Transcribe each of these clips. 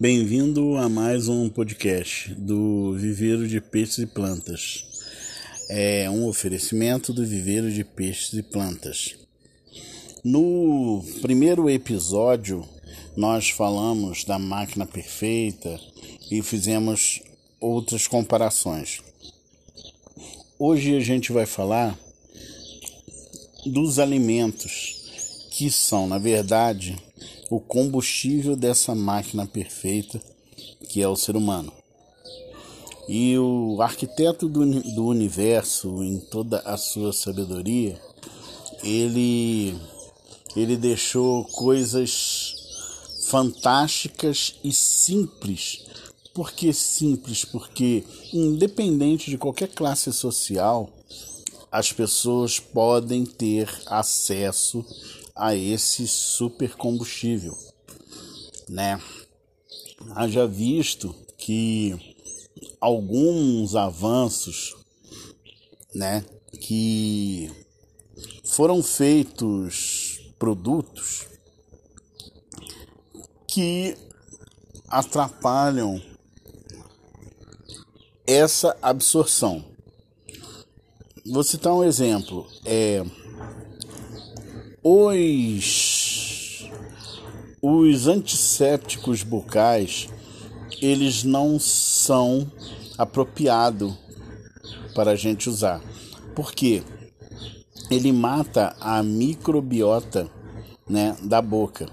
Bem-vindo a mais um podcast do Viveiro de Peixes e Plantas. É um oferecimento do Viveiro de Peixes e Plantas. No primeiro episódio, nós falamos da máquina perfeita e fizemos outras comparações. Hoje a gente vai falar dos alimentos que são, na verdade, o combustível dessa máquina perfeita que é o ser humano. E o arquiteto do, do universo, em toda a sua sabedoria, ele, ele deixou coisas fantásticas e simples. Por que simples? Porque, independente de qualquer classe social, as pessoas podem ter acesso a esse super combustível, né? Haja visto que alguns avanços, né, que foram feitos produtos que atrapalham essa absorção. Vou citar um exemplo. É, os, os antissépticos bucais, eles não são apropriados para a gente usar. Por quê? Ele mata a microbiota né, da boca.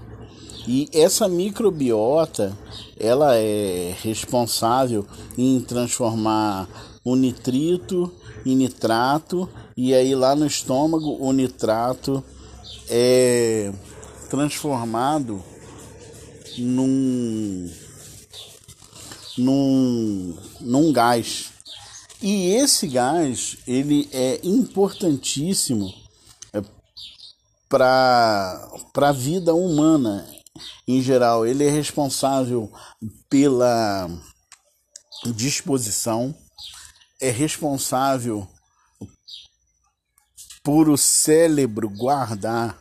E essa microbiota, ela é responsável em transformar o nitrito em nitrato e aí lá no estômago o nitrato é transformado num, num, num gás. E esse gás ele é importantíssimo é, para a vida humana em geral. Ele é responsável pela disposição, é responsável por o cérebro guardar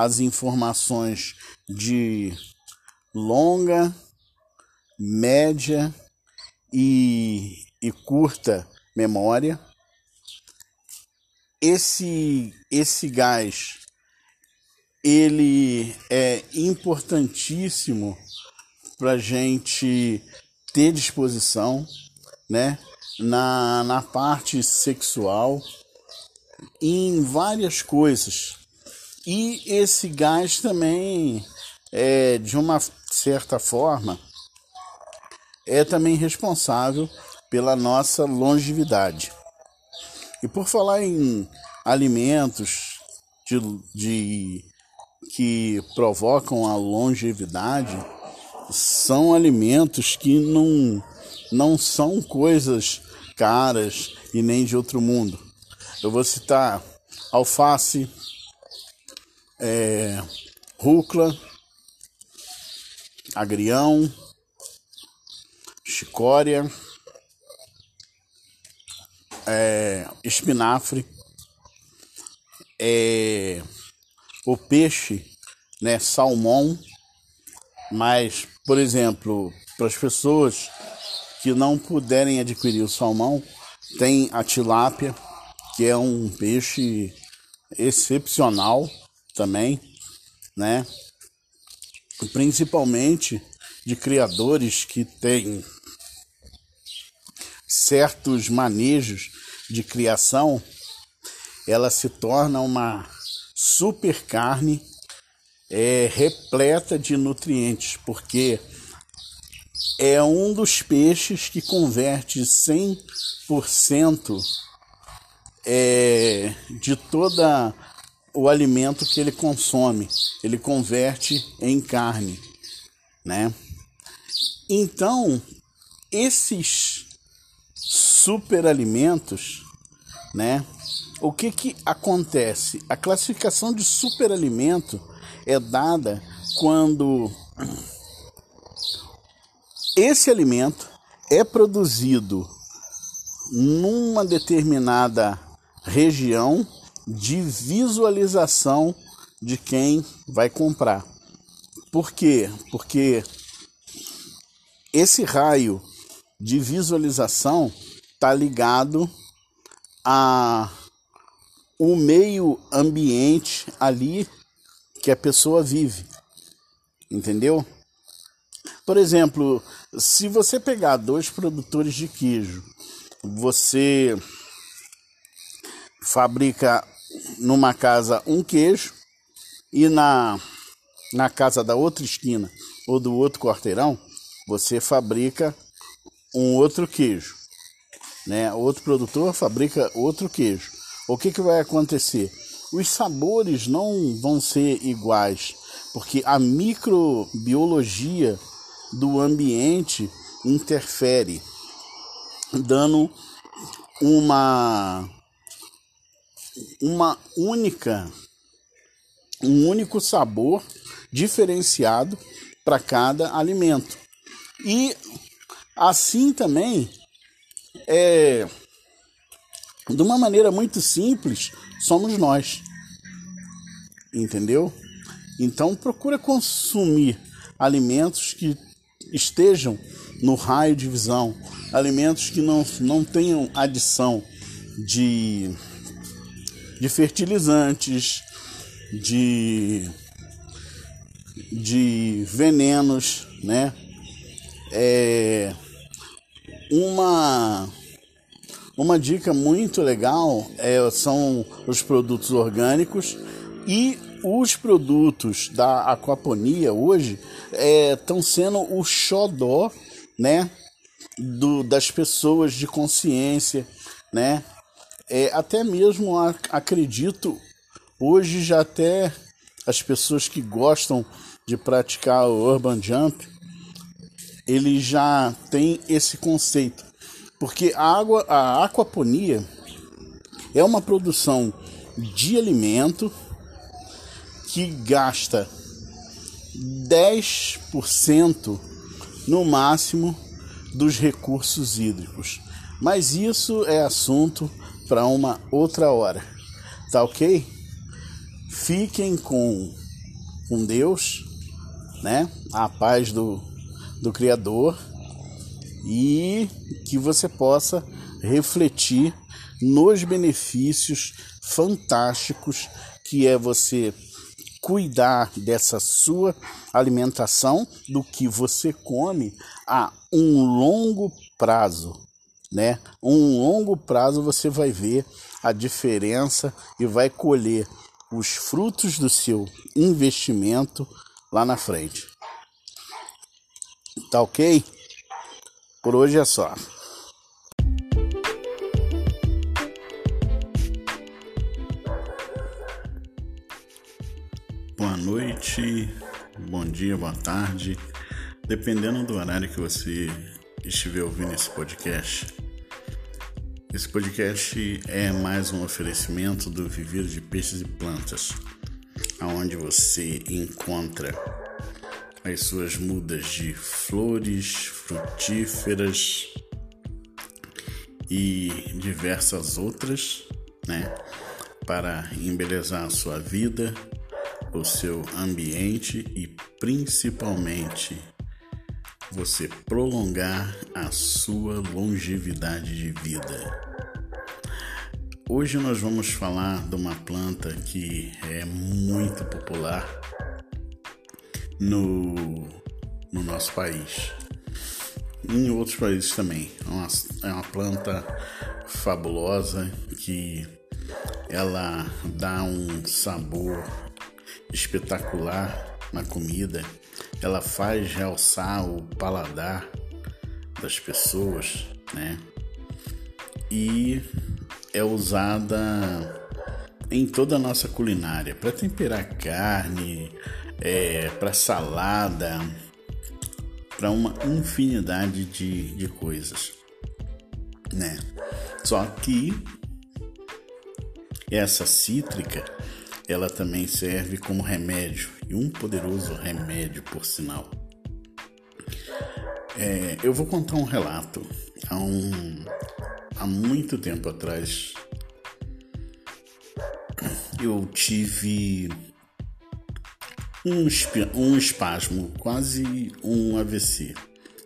as informações de longa, média e, e curta memória. Esse, esse gás ele é importantíssimo para gente ter disposição, né? Na, na parte sexual, em várias coisas. E esse gás também, é, de uma certa forma, é também responsável pela nossa longevidade. E por falar em alimentos de, de que provocam a longevidade, são alimentos que não, não são coisas caras e nem de outro mundo eu vou citar alface, é, rúcula, agrião, chicória, é, espinafre, é, o peixe, né, salmão, mas, por exemplo, para as pessoas que não puderem adquirir o salmão, tem a tilápia, que é um peixe excepcional também, né? Principalmente de criadores que têm certos manejos de criação, ela se torna uma super carne é, repleta de nutrientes, porque é um dos peixes que converte 100% é, de toda o alimento que ele consome, ele converte em carne, né? Então, esses superalimentos, né? O que que acontece? A classificação de superalimento é dada quando esse alimento é produzido numa determinada região de visualização de quem vai comprar. Por quê? Porque esse raio de visualização está ligado a o meio ambiente ali que a pessoa vive. Entendeu? Por exemplo, se você pegar dois produtores de queijo, você fabrica numa casa um queijo e na, na casa da outra esquina ou do outro quarteirão você fabrica um outro queijo, né? Outro produtor fabrica outro queijo. O que, que vai acontecer? Os sabores não vão ser iguais, porque a microbiologia do ambiente interfere, dando uma uma única um único sabor diferenciado para cada alimento. E assim também é de uma maneira muito simples, somos nós. Entendeu? Então procura consumir alimentos que estejam no raio de visão, alimentos que não, não tenham adição de, de fertilizantes, de, de venenos, né? É uma uma dica muito legal é, são os produtos orgânicos e os produtos da aquaponia hoje estão é, sendo o xodó, né, do, das pessoas de consciência, né, é, até mesmo acredito hoje já até as pessoas que gostam de praticar o urban jump, ele já tem esse conceito, porque a água, a aquaponia é uma produção de alimento que gasta 10% no máximo dos recursos hídricos. Mas isso é assunto para uma outra hora. Tá ok? Fiquem com, com Deus, né? A paz do, do Criador e que você possa refletir nos benefícios fantásticos que é você cuidar dessa sua alimentação, do que você come a um longo prazo, né? Um longo prazo você vai ver a diferença e vai colher os frutos do seu investimento lá na frente. Tá ok? Por hoje é só. Boa noite, bom dia, boa tarde, dependendo do horário que você estiver ouvindo esse podcast. Esse podcast é mais um oferecimento do Viveiro de Peixes e Plantas, aonde você encontra as suas mudas de flores, frutíferas e diversas outras, né, para embelezar a sua vida o seu ambiente e principalmente você prolongar a sua longevidade de vida. Hoje nós vamos falar de uma planta que é muito popular no, no nosso país. Em outros países também. É uma, é uma planta fabulosa que ela dá um sabor espetacular na comida, ela faz realçar o paladar das pessoas, né? E é usada em toda a nossa culinária para temperar carne, é, para salada, para uma infinidade de, de coisas, né? Só que essa cítrica ela também serve como remédio e um poderoso remédio, por sinal. É, eu vou contar um relato. Há, um, há muito tempo atrás, eu tive um, um espasmo, quase um AVC.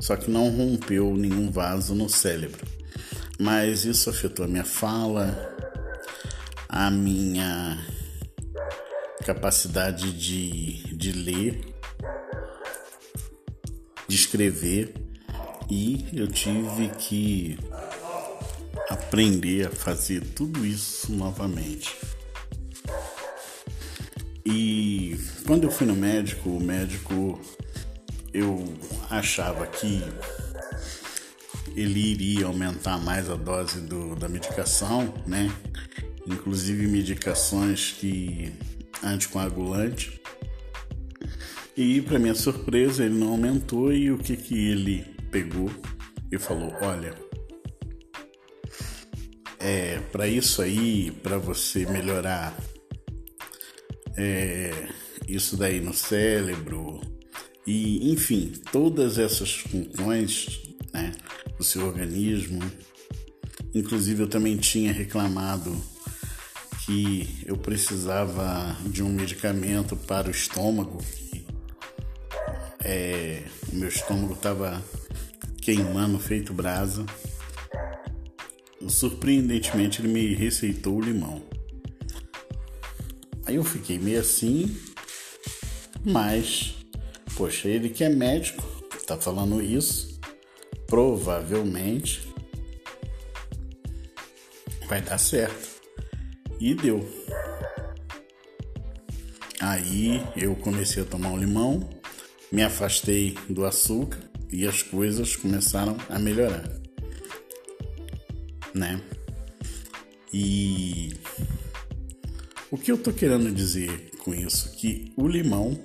só que não rompeu nenhum vaso no cérebro. Mas isso afetou a minha fala, a minha capacidade de, de ler, de escrever, e eu tive que aprender a fazer tudo isso novamente. E quando eu fui no médico, o médico eu achava que ele iria aumentar mais a dose do, da medicação, né? Inclusive medicações que anticoagulante. E para minha surpresa ele não aumentou e o que que ele pegou e falou: "Olha, é para isso aí, para você melhorar é, isso daí no cérebro e enfim todas essas funções né, do seu organismo. Inclusive eu também tinha reclamado que eu precisava de um medicamento para o estômago. É, o meu estômago estava queimando, feito brasa. Surpreendentemente, ele me receitou o limão. Aí eu fiquei meio assim, mas, poxa, ele que é médico, tá falando isso, provavelmente vai dar certo. E deu. Aí eu comecei a tomar um limão, me afastei do açúcar e as coisas começaram a melhorar, né? E o que eu tô querendo dizer com isso? Que o limão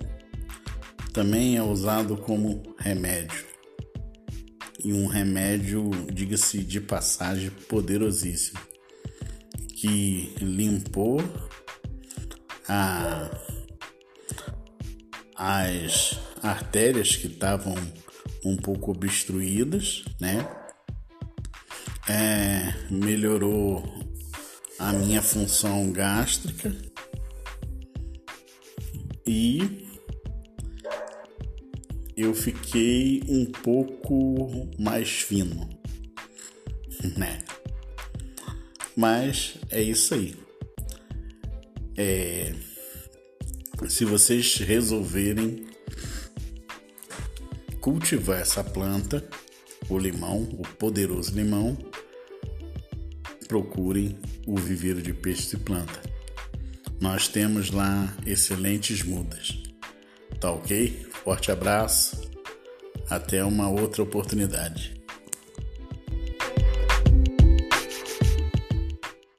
também é usado como remédio. E um remédio, diga-se de passagem, poderosíssimo que limpou a, as artérias que estavam um pouco obstruídas, né? É, melhorou a minha função gástrica e eu fiquei um pouco mais fino, né? Mas é isso aí. É, se vocês resolverem cultivar essa planta, o limão, o poderoso limão, procurem o viveiro de peixe e planta. Nós temos lá excelentes mudas. Tá ok? Forte abraço. Até uma outra oportunidade.